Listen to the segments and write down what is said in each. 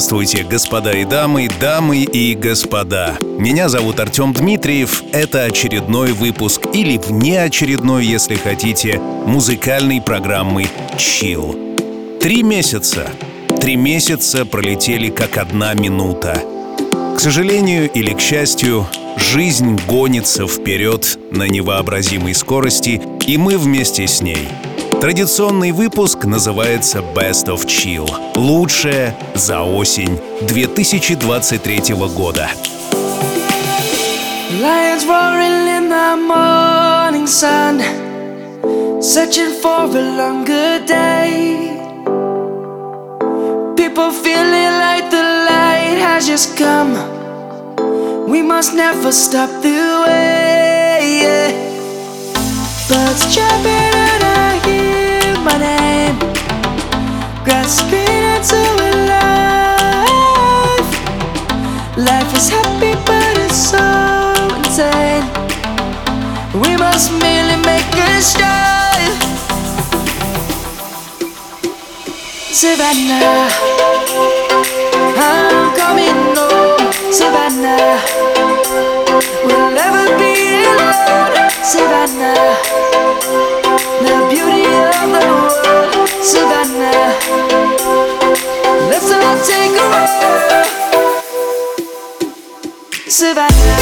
Здравствуйте, господа и дамы, дамы и господа. Меня зовут Артем Дмитриев. Это очередной выпуск или внеочередной, если хотите, музыкальной программы Chill. Три месяца. Три месяца пролетели как одна минута. К сожалению или к счастью, жизнь гонится вперед на невообразимой скорости, и мы вместе с ней — Традиционный выпуск называется Best of Chill. Лучшее за осень 2023 года. Lions roaring in the morning sun Searching for a longer day People feeling like the light has just come We must never stop the way Birds chirping grasping into a life. Life is happy, but it's so insane. We must merely make a start. Savannah, I'm coming home, Savannah. We'll never be alone, Savannah. survive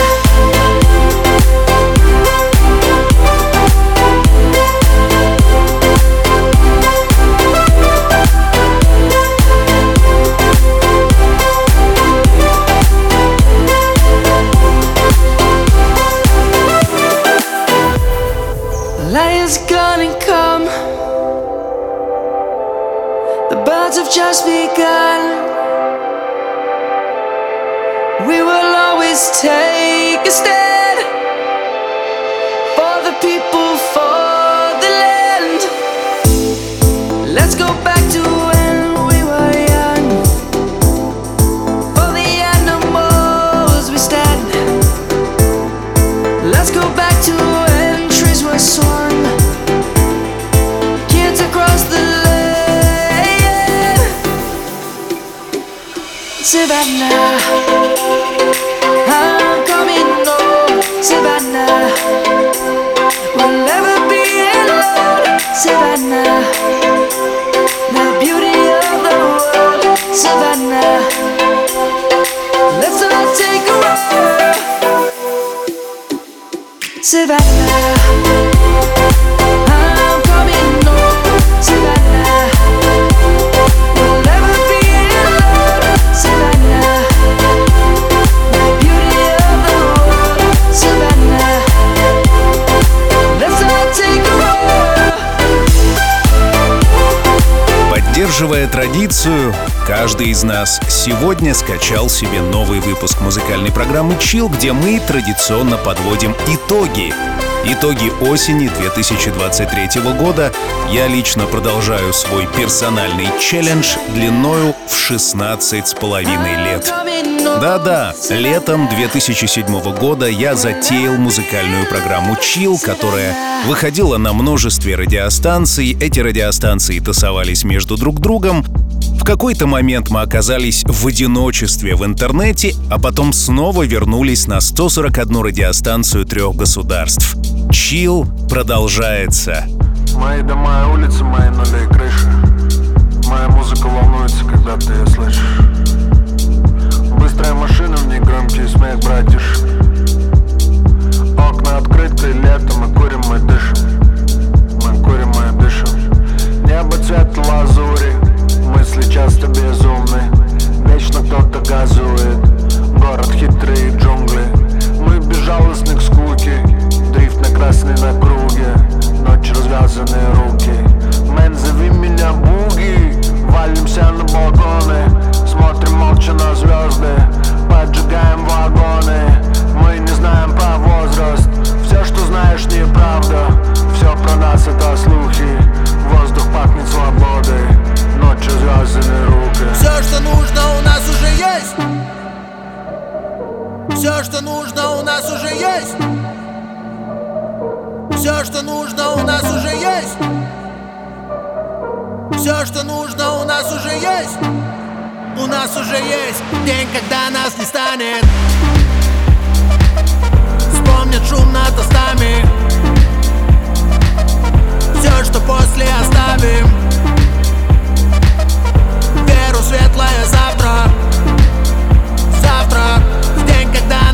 Savannah. I'm coming home, Savannah. We'll never be alone, Savannah. The beauty of the world, Savannah. Let's all take a walk, Savannah. Поддерживая традицию, каждый из нас сегодня скачал себе новый выпуск музыкальной программы Chill, где мы традиционно подводим итоги. Итоги осени 2023 года я лично продолжаю свой персональный челлендж длиною в 16 с половиной лет. Да-да, летом 2007 года я затеял музыкальную программу Chill, которая выходила на множестве радиостанций. Эти радиостанции тасовались между друг другом. В какой-то момент мы оказались в одиночестве в интернете, а потом снова вернулись на 141 радиостанцию трех государств. Chill продолжается. Мои дома и улицы, мои нули и крыши. Моя музыка волнуется, когда ты ее слышишь. Быстрая машина, в ней громкий смех братиш. Окна открыты, лето, мы курим, мы дышим. Мы курим, мы дышим. Небо цвет лазури Мысли часто безумны. Вечно кто-то газует Город хитрый джунгли. Мы безжалостны к скуке Дрифт на красной на круге. Ночь развязанные руки. Мэн, зови меня буги Валимся на балконы Смотрим молча на звезды Поджигаем вагоны. Мы не знаем про возраст. Все, что знаешь, неправда. Все про нас это слухи. Воздух пахнет свободой. Ночью звездные руки. Все, что нужно, у нас уже есть. Все, что нужно, у нас уже есть. Все, что нужно, у нас уже есть. Все, что нужно, у нас уже есть у нас уже есть день, когда нас не станет. Вспомнят шум над тостами Все, что после оставим. Веру светлое завтра. Завтра, в день, когда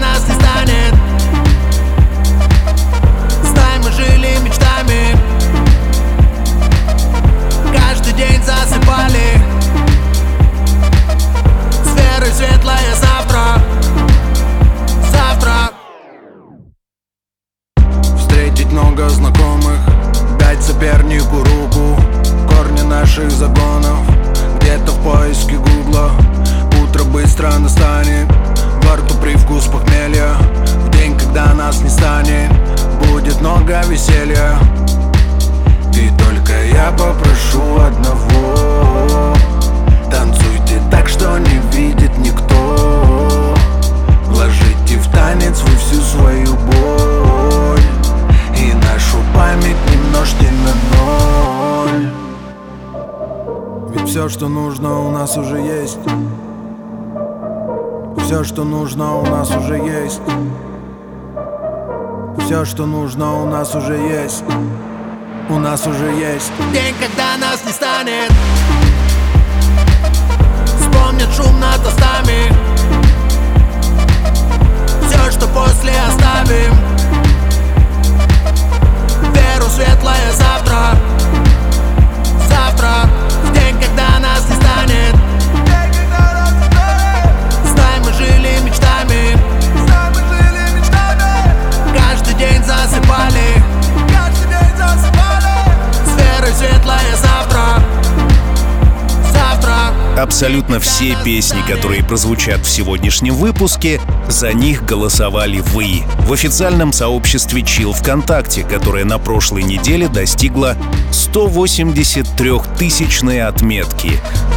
все песни, которые прозвучат в сегодняшнем выпуске, за них голосовали вы в официальном сообществе Chill ВКонтакте, которое на прошлой неделе достигло 183-тысячной отметки.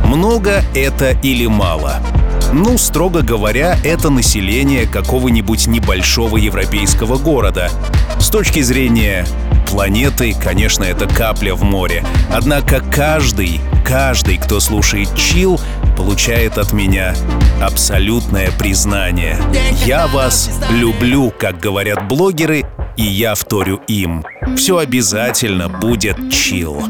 Много это или мало? Ну, строго говоря, это население какого-нибудь небольшого европейского города. С точки зрения планеты, конечно, это капля в море. Однако каждый, каждый, кто слушает чил, получает от меня абсолютное признание. Я вас люблю, как говорят блогеры, и я вторю им. Все обязательно будет чил.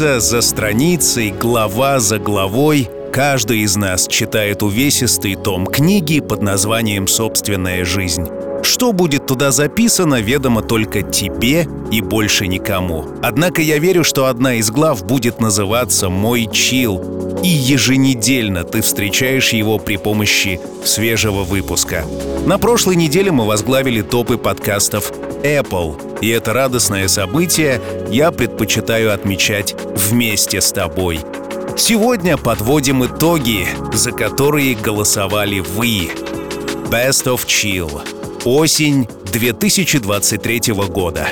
Страница за страницей, глава за главой каждый из нас читает увесистый том книги под названием «Собственная жизнь». Что будет туда записано, ведомо только тебе и больше никому. Однако я верю, что одна из глав будет называться «Мой чил», и еженедельно ты встречаешь его при помощи свежего выпуска. На прошлой неделе мы возглавили топы подкастов Apple, и это радостное событие я предпочитаю отмечать вместе с тобой. Сегодня подводим итоги, за которые голосовали вы. Best of Chill. Осень 2023 года.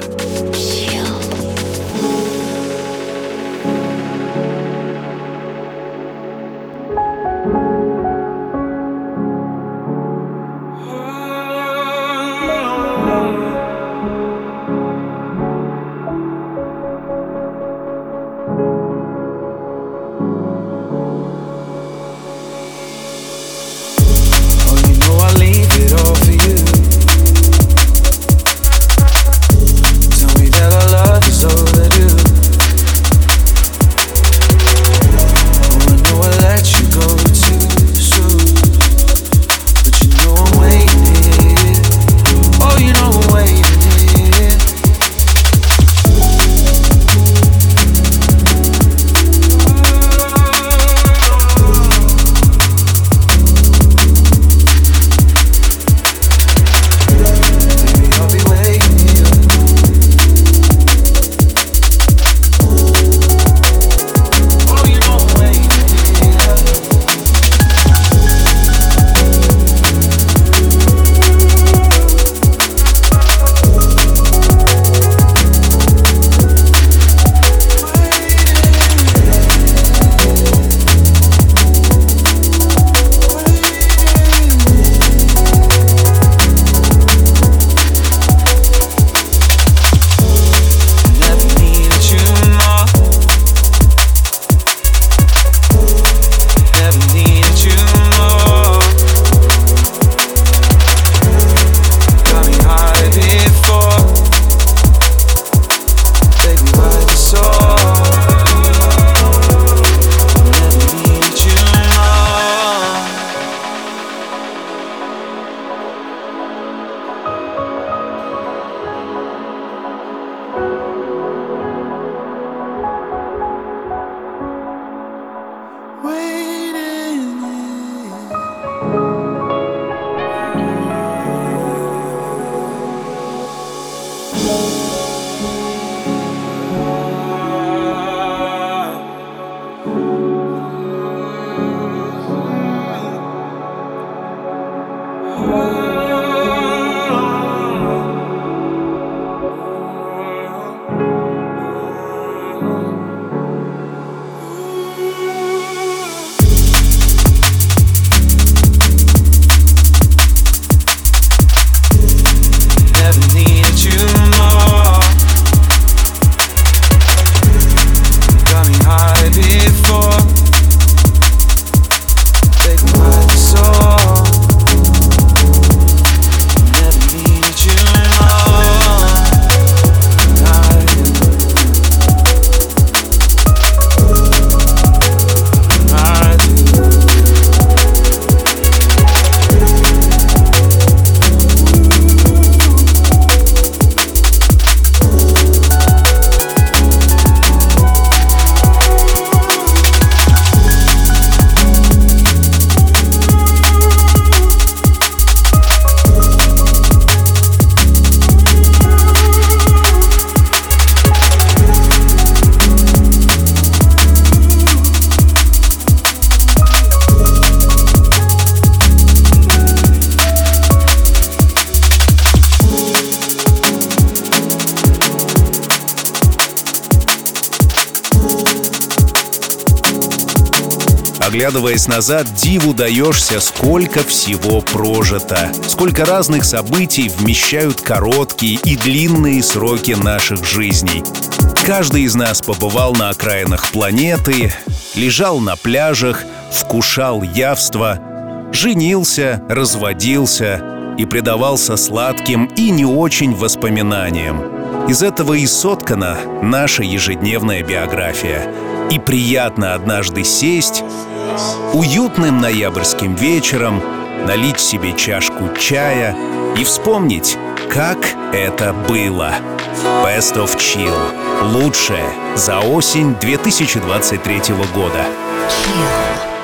Оглядываясь назад, диву даешься, сколько всего прожито. Сколько разных событий вмещают короткие и длинные сроки наших жизней. Каждый из нас побывал на окраинах планеты, лежал на пляжах, вкушал явство, женился, разводился и предавался сладким и не очень воспоминаниям. Из этого и соткана наша ежедневная биография. И приятно однажды сесть уютным ноябрьским вечером, налить себе чашку чая и вспомнить, как это было. Best of Chill. Лучшее за осень 2023 года. Chill.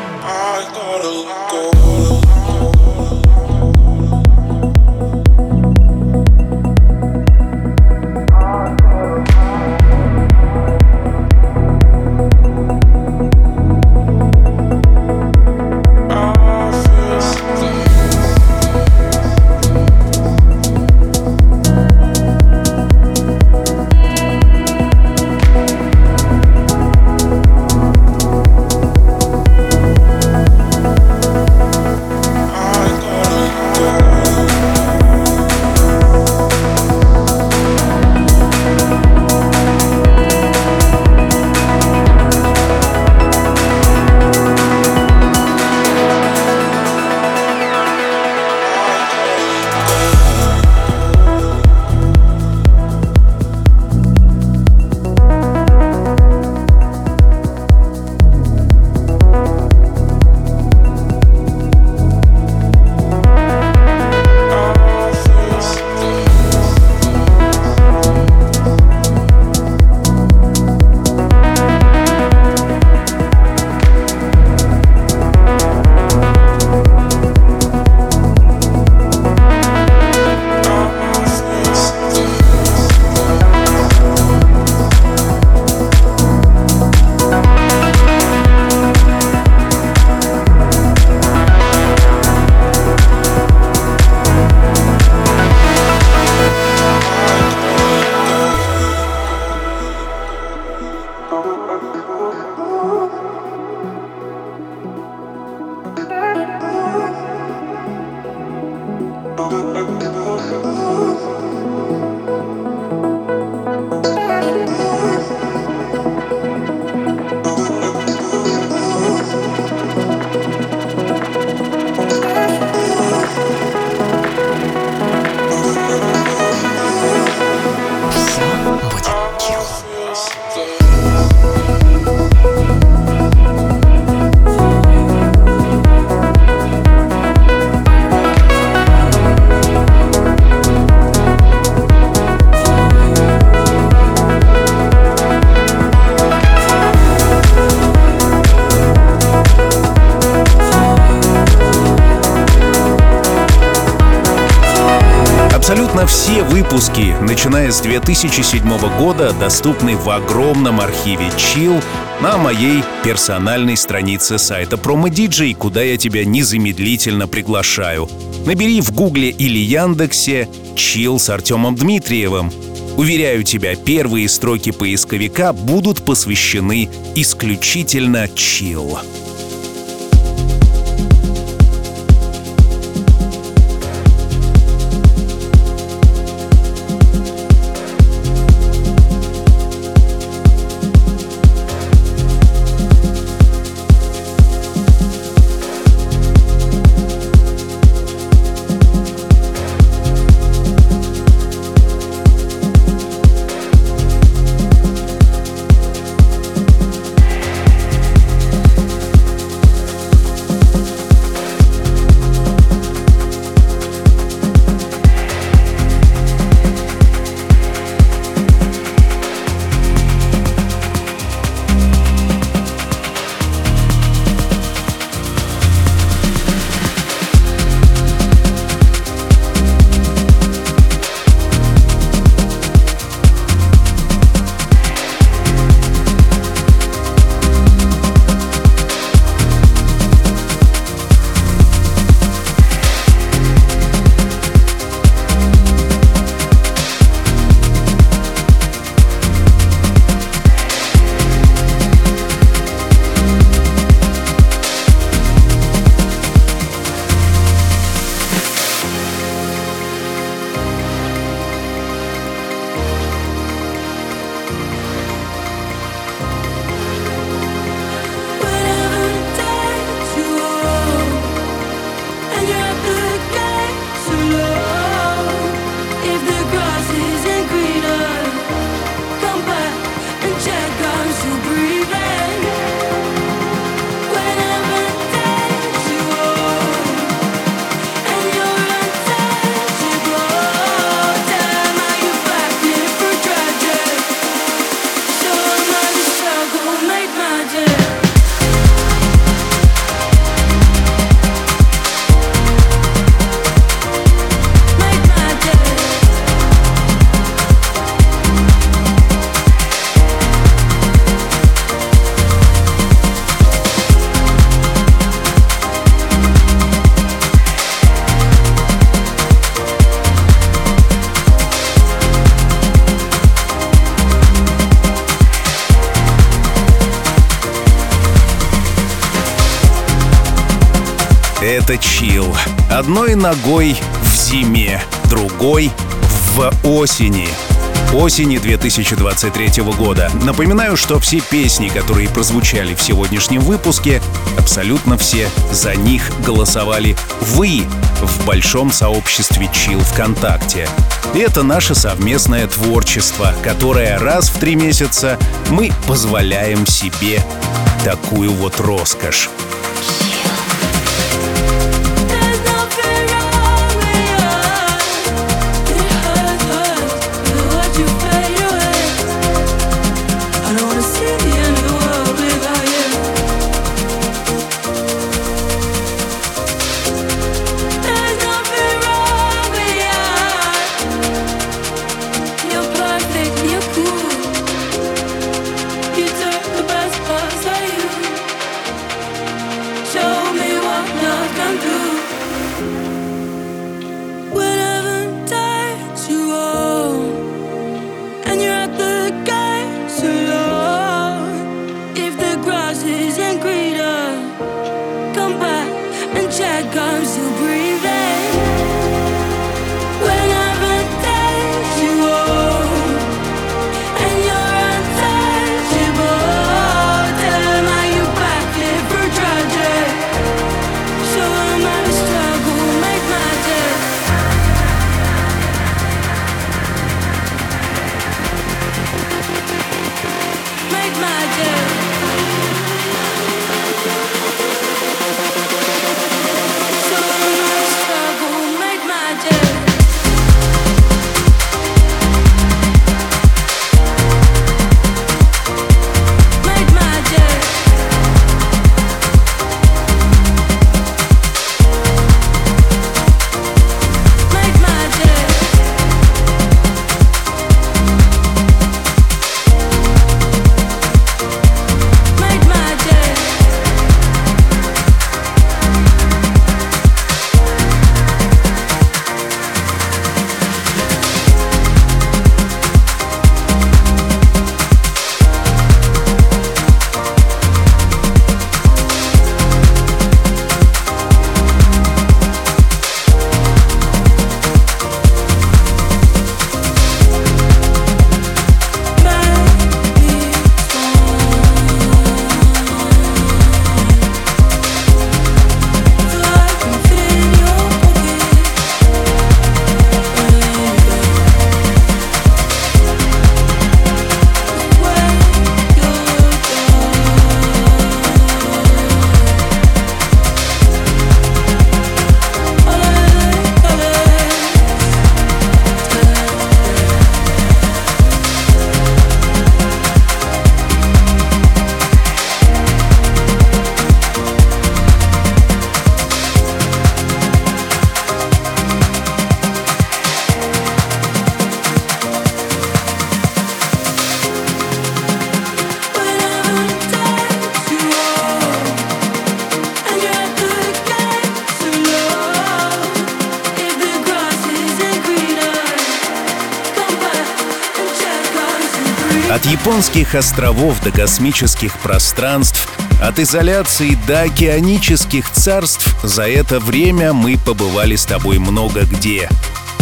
Начиная с 2007 года, доступны в огромном архиве Chill на моей персональной странице сайта PromoDJ, куда я тебя незамедлительно приглашаю. Набери в Гугле или Яндексе Chill с Артемом Дмитриевым. Уверяю тебя, первые строки поисковика будут посвящены исключительно Chill. Это чил. Одной ногой в зиме, другой в осени осени 2023 года. Напоминаю, что все песни, которые прозвучали в сегодняшнем выпуске, абсолютно все за них голосовали вы в большом сообществе Chill ВКонтакте. Это наше совместное творчество, которое раз в три месяца мы позволяем себе такую вот роскошь. Японских островов до космических пространств, от изоляции до океанических царств, за это время мы побывали с тобой много где.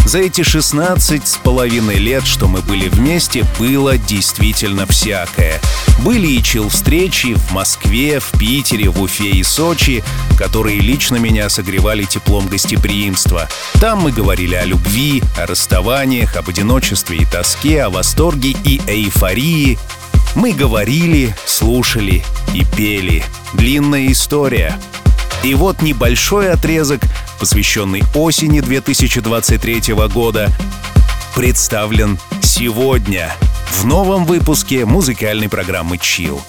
За эти 16 с половиной лет, что мы были вместе, было действительно всякое. Были и чил-встречи в Москве, в Питере, в Уфе и Сочи, которые лично меня согревали теплом гостеприимства. Там мы говорили о любви, о расставаниях, об одиночестве и тоске, о восторге и эйфории. Мы говорили, слушали и пели. Длинная история. И вот небольшой отрезок, посвященный осени 2023 года, представлен сегодня в новом выпуске музыкальной программы «Чил».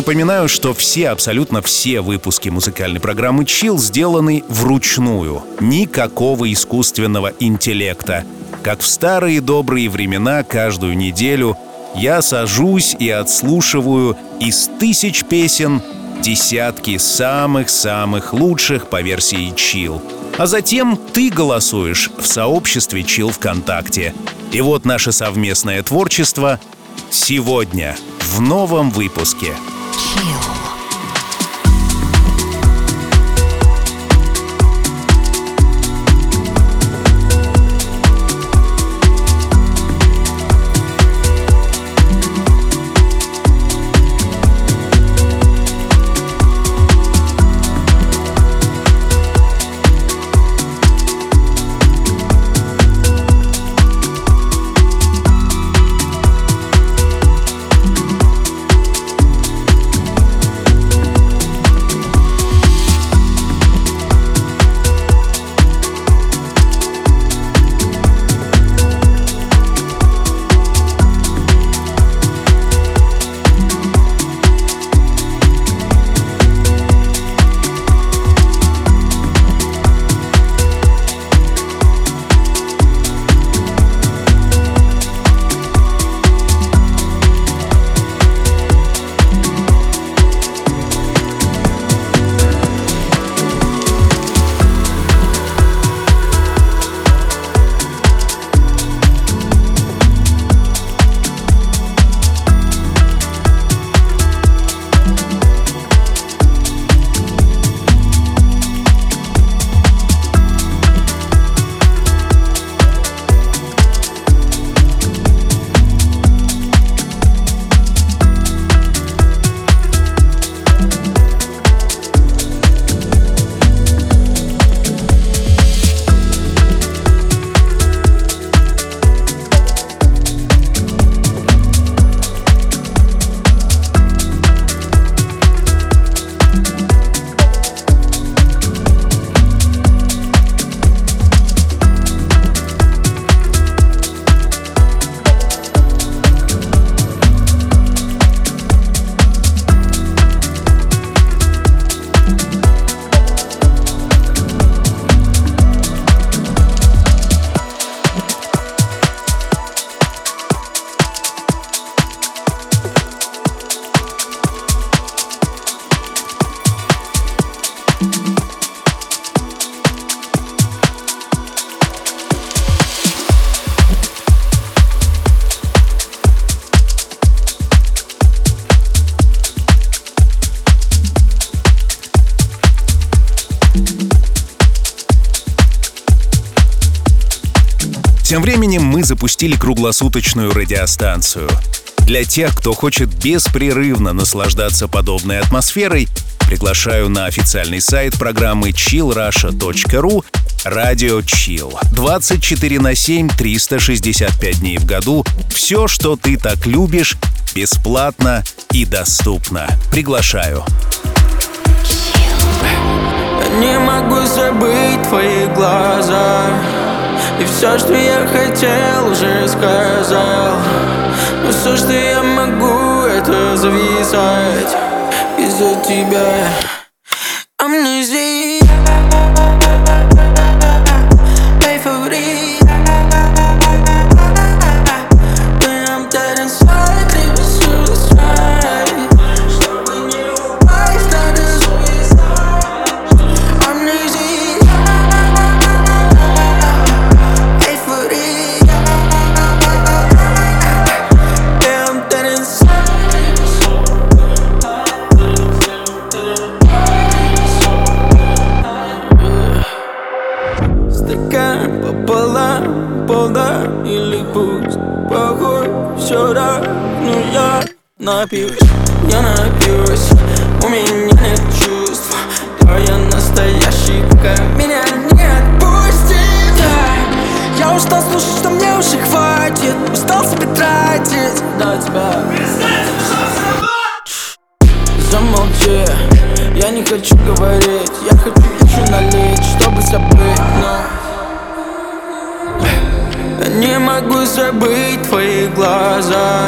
Напоминаю, что все, абсолютно все выпуски музыкальной программы Chill сделаны вручную. Никакого искусственного интеллекта. Как в старые добрые времена каждую неделю я сажусь и отслушиваю из тысяч песен десятки самых-самых лучших по версии Chill. А затем ты голосуешь в сообществе Chill ВКонтакте. И вот наше совместное творчество сегодня в новом выпуске. heal. Запустили круглосуточную радиостанцию. Для тех, кто хочет беспрерывно наслаждаться подобной атмосферой, приглашаю на официальный сайт программы chillrusha.ru Радио Chill. 24 на 7, 365 дней в году. Все, что ты так любишь, бесплатно и доступно. Приглашаю. Не могу забыть твои глаза и все, что я хотел, уже сказал. Но все, что я могу, это зависать Из-за тебя напьюсь, я напьюсь. У меня нет чувств. Да, я настоящий, пока меня не отпустит. Yeah. Я устал слушать, что мне уже хватит. Устал себе тратить. На тебя. Замолчи, я не хочу говорить. Я хочу еще налить, чтобы забыть, но Не могу забыть твои глаза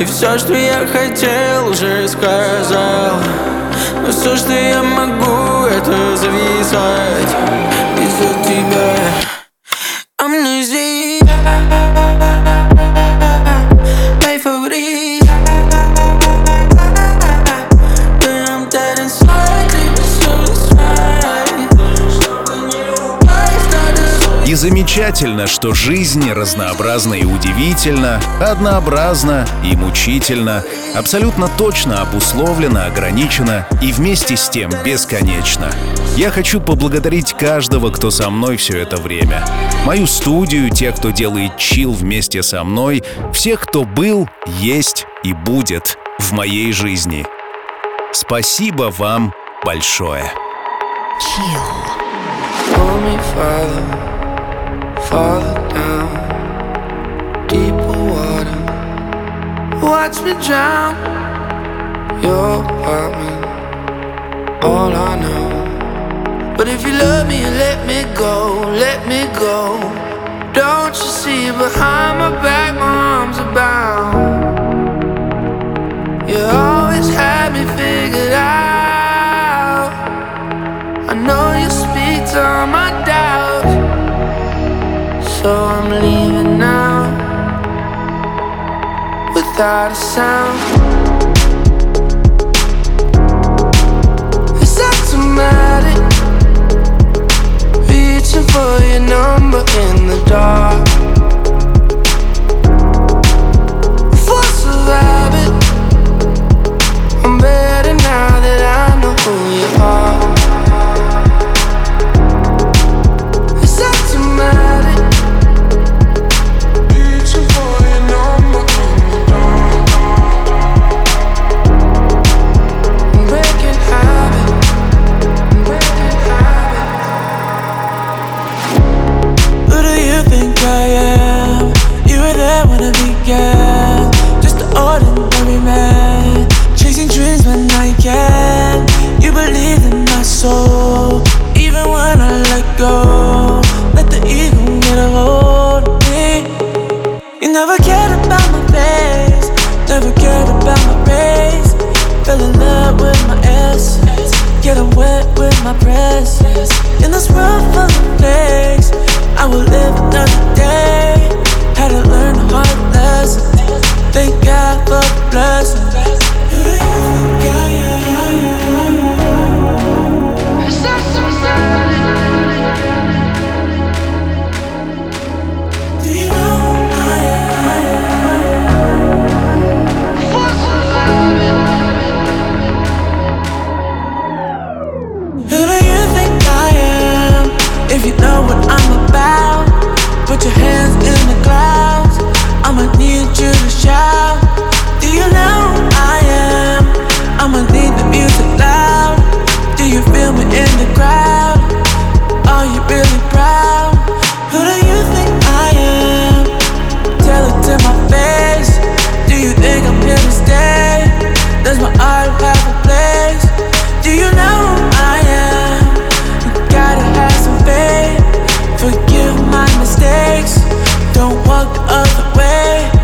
И все, что я хотел, уже сказал. Но все, что я могу, это зависать замечательно, что жизнь разнообразна и удивительна, однообразна и мучительна, абсолютно точно обусловлена, ограничена и вместе с тем бесконечна. Я хочу поблагодарить каждого, кто со мной все это время. Мою студию, тех, кто делает чил вместе со мной, всех, кто был, есть и будет в моей жизни. Спасибо вам большое. Pull me further, farther down, deeper water. Watch me drown. Your apartment, all I know. But if you love me, let me go, let me go. Don't you see behind my back, my arms are bound. You always had me figured out. I know you speak to my. So I'm leaving now without a sound.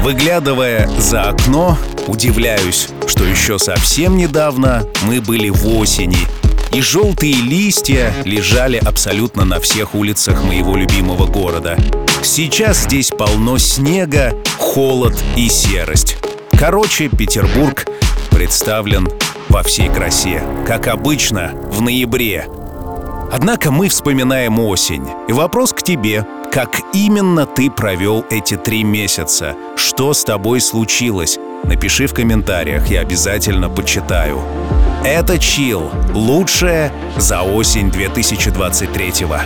Выглядывая за окно, удивляюсь, что еще совсем недавно мы были в осени, и желтые листья лежали абсолютно на всех улицах моего любимого города. Сейчас здесь полно снега, холод и серость. Короче, Петербург представлен во всей красе, как обычно, в ноябре. Однако мы вспоминаем осень. И вопрос к тебе. Как именно ты провел эти три месяца? Что с тобой случилось? Напиши в комментариях, я обязательно почитаю. Это Чил. Лучшее за осень 2023 -го.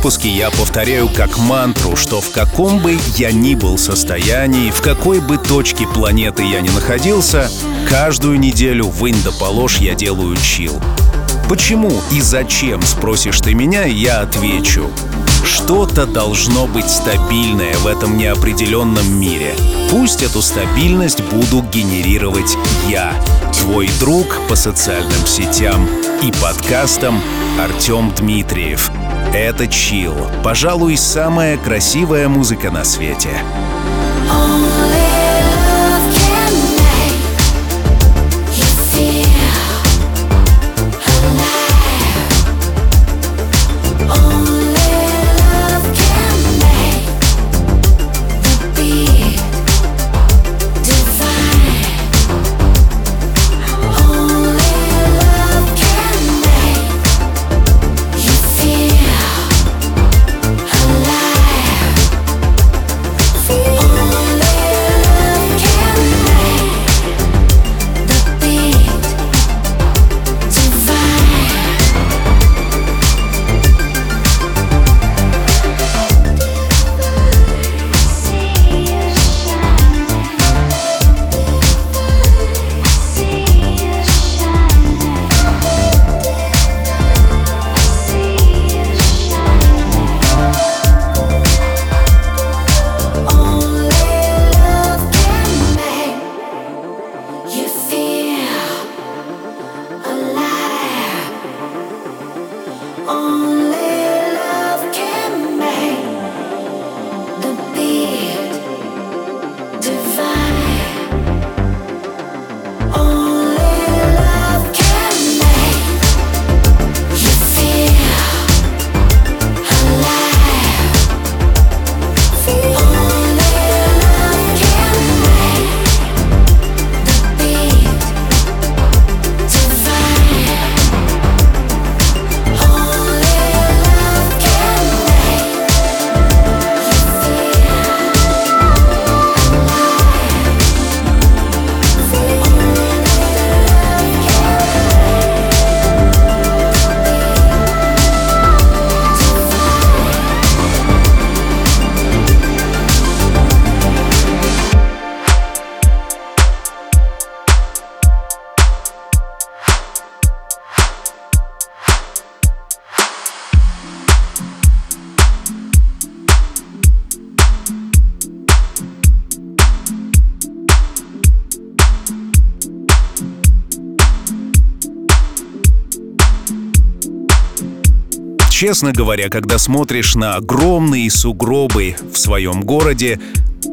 Выпуске я повторяю как мантру, что в каком бы я ни был состоянии, в какой бы точке планеты я ни находился, каждую неделю в да положь я делаю чил. Почему и зачем, спросишь ты меня, я отвечу. Что-то должно быть стабильное в этом неопределенном мире. Пусть эту стабильность буду генерировать я, твой друг по социальным сетям и подкастам Артем Дмитриев. Это чил, пожалуй, самая красивая музыка на свете. Честно говоря, когда смотришь на огромные сугробы в своем городе,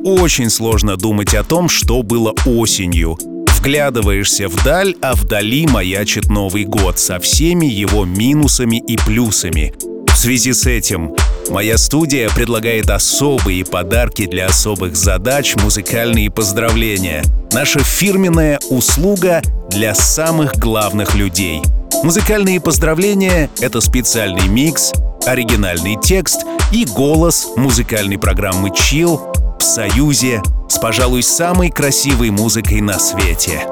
очень сложно думать о том, что было осенью. Вглядываешься вдаль, а вдали маячит Новый год со всеми его минусами и плюсами. В связи с этим моя студия предлагает особые подарки для особых задач, музыкальные поздравления. Наша фирменная услуга для самых главных людей — Музыкальные поздравления — это специальный микс, оригинальный текст и голос музыкальной программы Chill в союзе с, пожалуй, самой красивой музыкой на свете.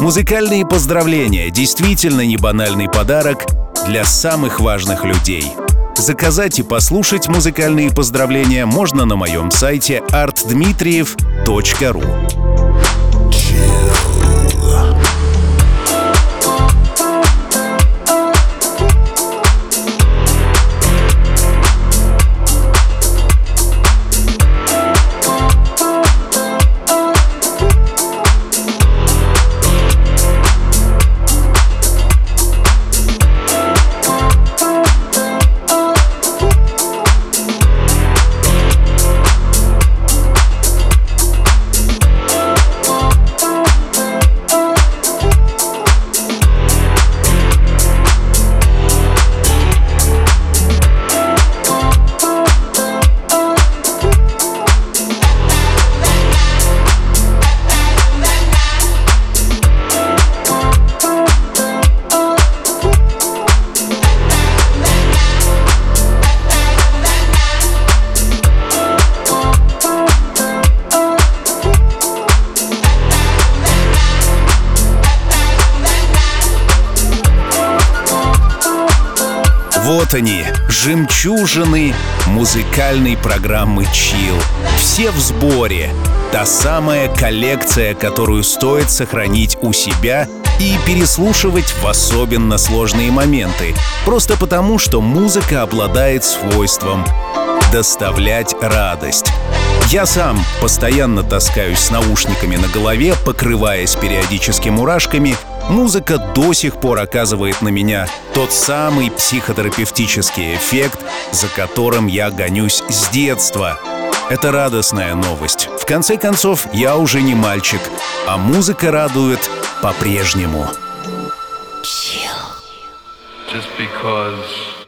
Музыкальные поздравления — действительно не банальный подарок для самых важных людей. Заказать и послушать музыкальные поздравления можно на моем сайте artdmitriev.ru. жемчужины музыкальной программы Chill. Все в сборе. Та самая коллекция, которую стоит сохранить у себя и переслушивать в особенно сложные моменты. Просто потому, что музыка обладает свойством доставлять радость. Я сам постоянно таскаюсь с наушниками на голове, покрываясь периодически мурашками. Музыка до сих пор оказывает на меня тот самый психотерапевтический эффект, за которым я гонюсь с детства. Это радостная новость. В конце концов, я уже не мальчик, а музыка радует по-прежнему. Just because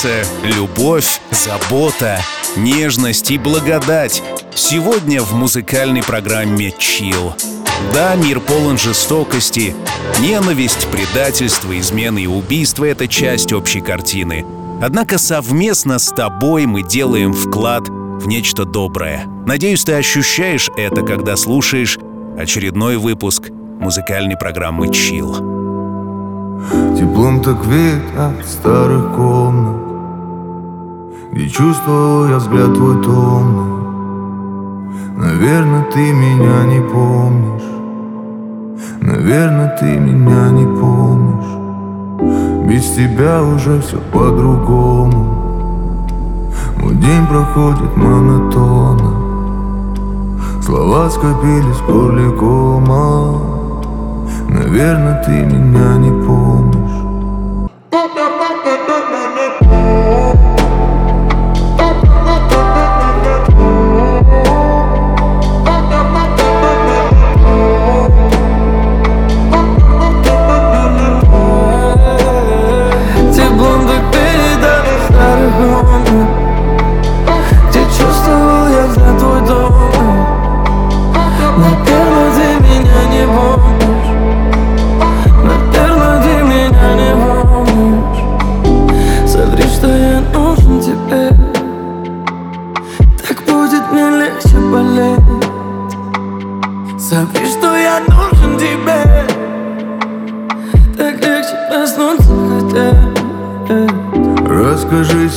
Солнце, любовь, забота, нежность и благодать. Сегодня в музыкальной программе «Чил». Да, мир полон жестокости. Ненависть, предательство, измены и убийства — это часть общей картины. Однако совместно с тобой мы делаем вклад в нечто доброе. Надеюсь, ты ощущаешь это, когда слушаешь очередной выпуск музыкальной программы «Чил». Теплом так веет от старых комнат Где чувствовал я взгляд твой томный. Наверное, ты меня не помнишь. Наверное, ты меня не помнишь. Без тебя уже все по-другому. Мой день проходит монотонно. Слова скопились в горле Наверное, ты меня не помнишь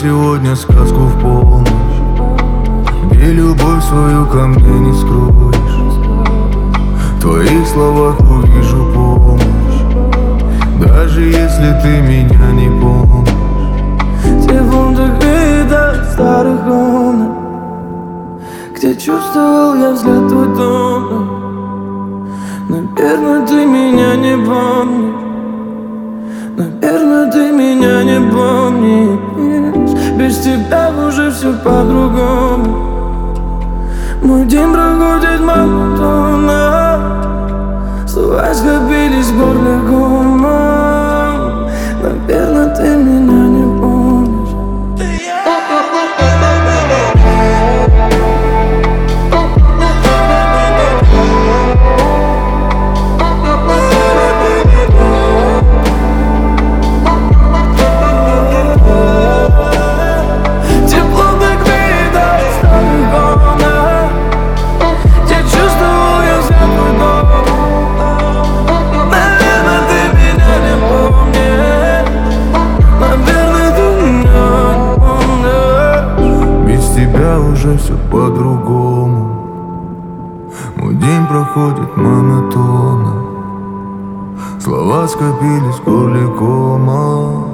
сегодня сказку в полночь. Где любовь свою ко мне не скроешь. В твоих словах увижу помощь. Даже если ты меня не помнишь. Те так вида старых комнат Где чувствовал я взгляд твой дома Наверное, ты меня не помнишь. Наверное, ты меня не помнишь Без тебя уже все по-другому. Мой день проходит монотонно. Слова скопились в горле комом Наверное, ты меня по-другому. Мой день проходит монотонно. Слова скопились в горле кома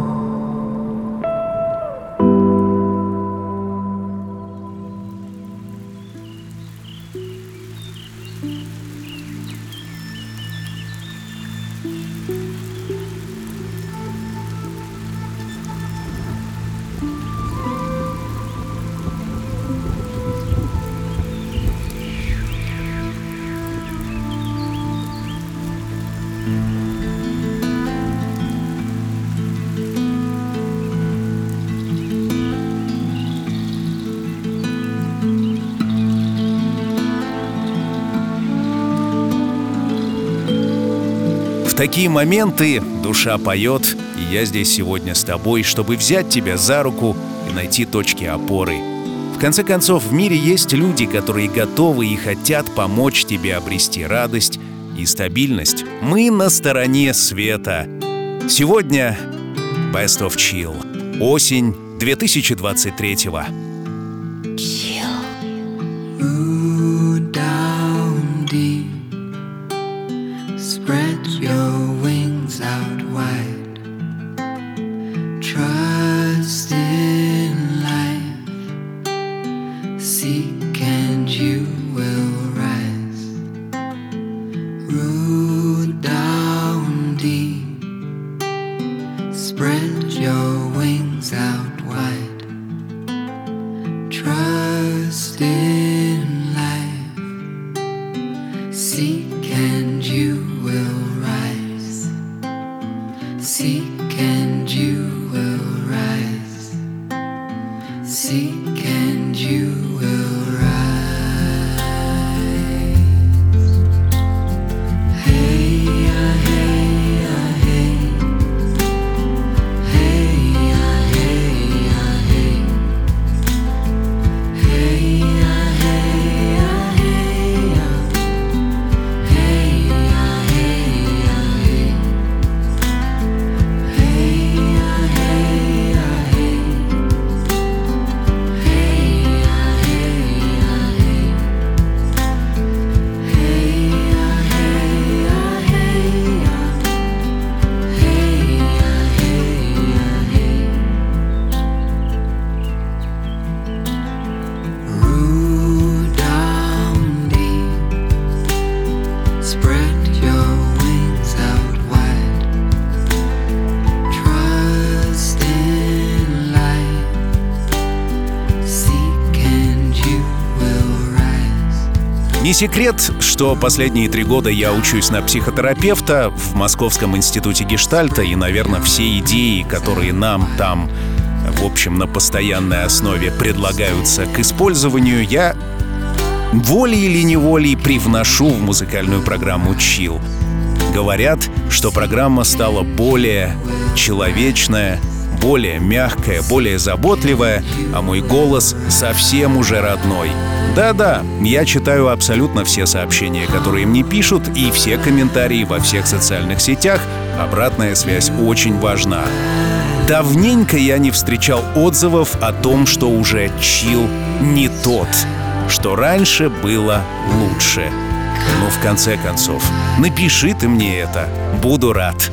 такие моменты душа поет, и я здесь сегодня с тобой, чтобы взять тебя за руку и найти точки опоры. В конце концов, в мире есть люди, которые готовы и хотят помочь тебе обрести радость и стабильность. Мы на стороне света. Сегодня Best of Chill. Осень 2023 -го. Секрет, что последние три года я учусь на психотерапевта в Московском институте гештальта, и, наверное, все идеи, которые нам там, в общем, на постоянной основе предлагаются к использованию, я волей или неволей привношу в музыкальную программу «Чил». Говорят, что программа стала более человечная, более мягкая, более заботливая, а мой голос совсем уже родной. Да-да, я читаю абсолютно все сообщения, которые мне пишут, и все комментарии во всех социальных сетях. Обратная связь очень важна. Давненько я не встречал отзывов о том, что уже чил не тот, что раньше было лучше. Ну, в конце концов, напиши ты мне это, буду рад.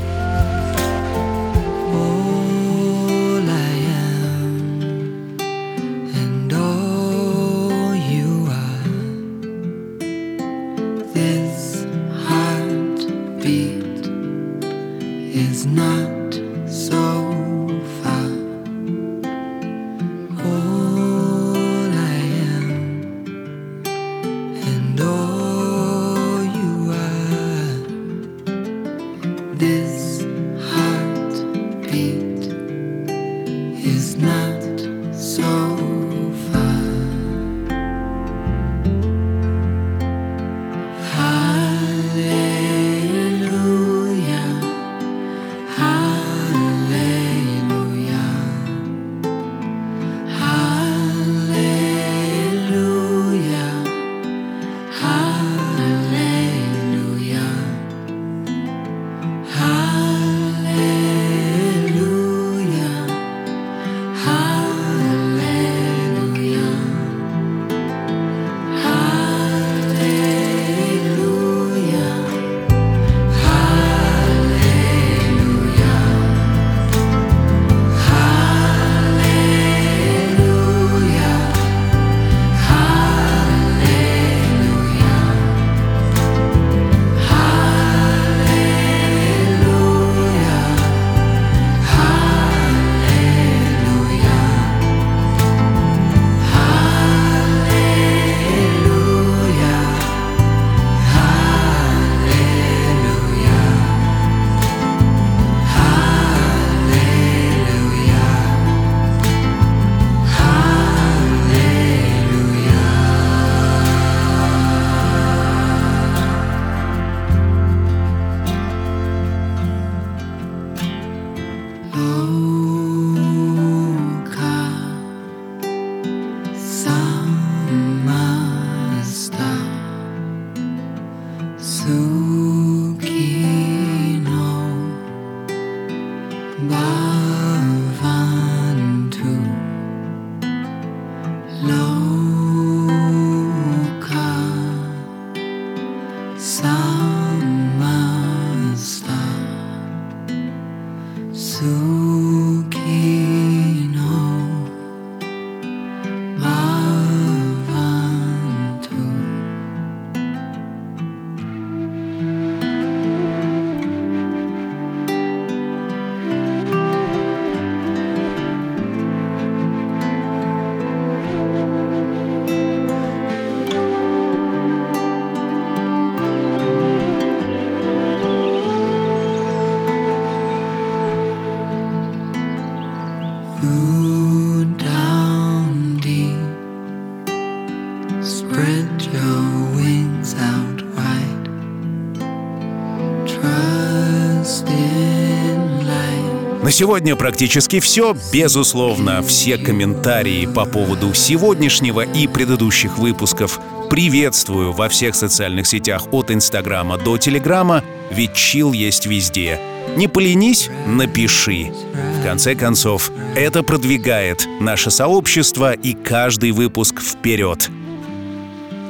сегодня практически все. Безусловно, все комментарии по поводу сегодняшнего и предыдущих выпусков приветствую во всех социальных сетях от Инстаграма до Телеграма, ведь чил есть везде. Не поленись, напиши. В конце концов, это продвигает наше сообщество и каждый выпуск вперед.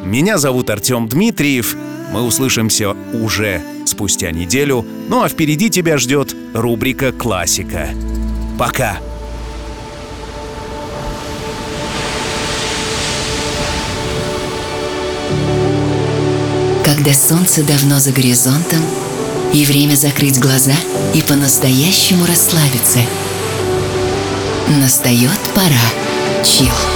Меня зовут Артем Дмитриев. Мы услышимся уже спустя неделю. Ну а впереди тебя ждет рубрика «Классика». Пока! Когда солнце давно за горизонтом, и время закрыть глаза и по-настоящему расслабиться. Настает пора. Чил.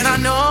and I know